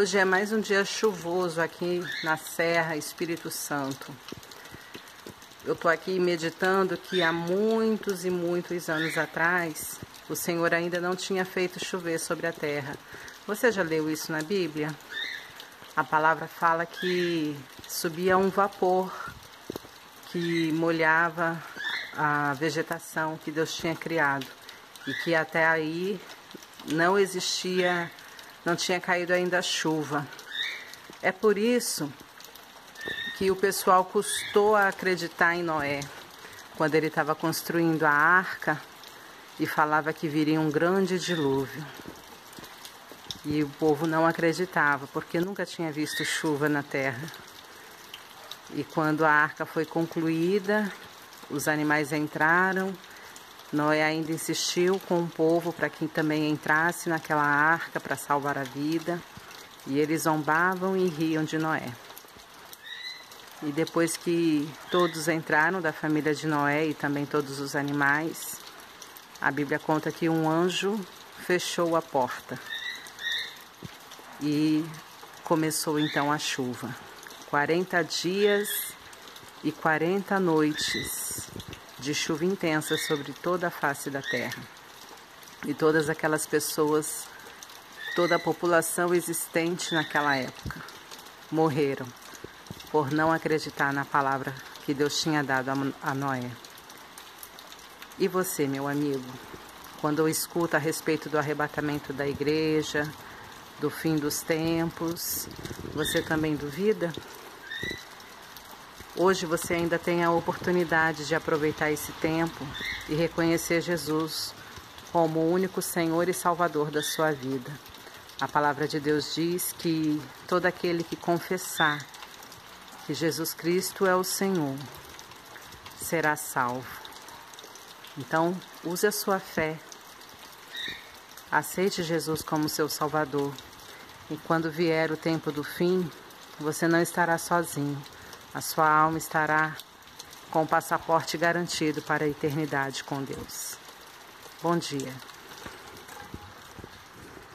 Hoje é mais um dia chuvoso aqui na Serra Espírito Santo. Eu estou aqui meditando que há muitos e muitos anos atrás o Senhor ainda não tinha feito chover sobre a terra. Você já leu isso na Bíblia? A palavra fala que subia um vapor que molhava a vegetação que Deus tinha criado e que até aí não existia não tinha caído ainda a chuva. É por isso que o pessoal custou a acreditar em Noé quando ele estava construindo a arca e falava que viria um grande dilúvio. E o povo não acreditava, porque nunca tinha visto chuva na terra. E quando a arca foi concluída, os animais entraram, Noé ainda insistiu com o povo para que também entrasse naquela arca para salvar a vida, e eles zombavam e riam de Noé. E depois que todos entraram da família de Noé e também todos os animais, a Bíblia conta que um anjo fechou a porta e começou então a chuva. 40 dias e 40 noites de chuva intensa sobre toda a face da terra. E todas aquelas pessoas, toda a população existente naquela época, morreram por não acreditar na palavra que Deus tinha dado a Noé. E você, meu amigo, quando eu escuto a respeito do arrebatamento da igreja, do fim dos tempos, você também duvida? Hoje você ainda tem a oportunidade de aproveitar esse tempo e reconhecer Jesus como o único Senhor e Salvador da sua vida. A palavra de Deus diz que todo aquele que confessar que Jesus Cristo é o Senhor será salvo. Então, use a sua fé. Aceite Jesus como seu Salvador. E quando vier o tempo do fim, você não estará sozinho a sua alma estará com o passaporte garantido para a eternidade com Deus. Bom dia.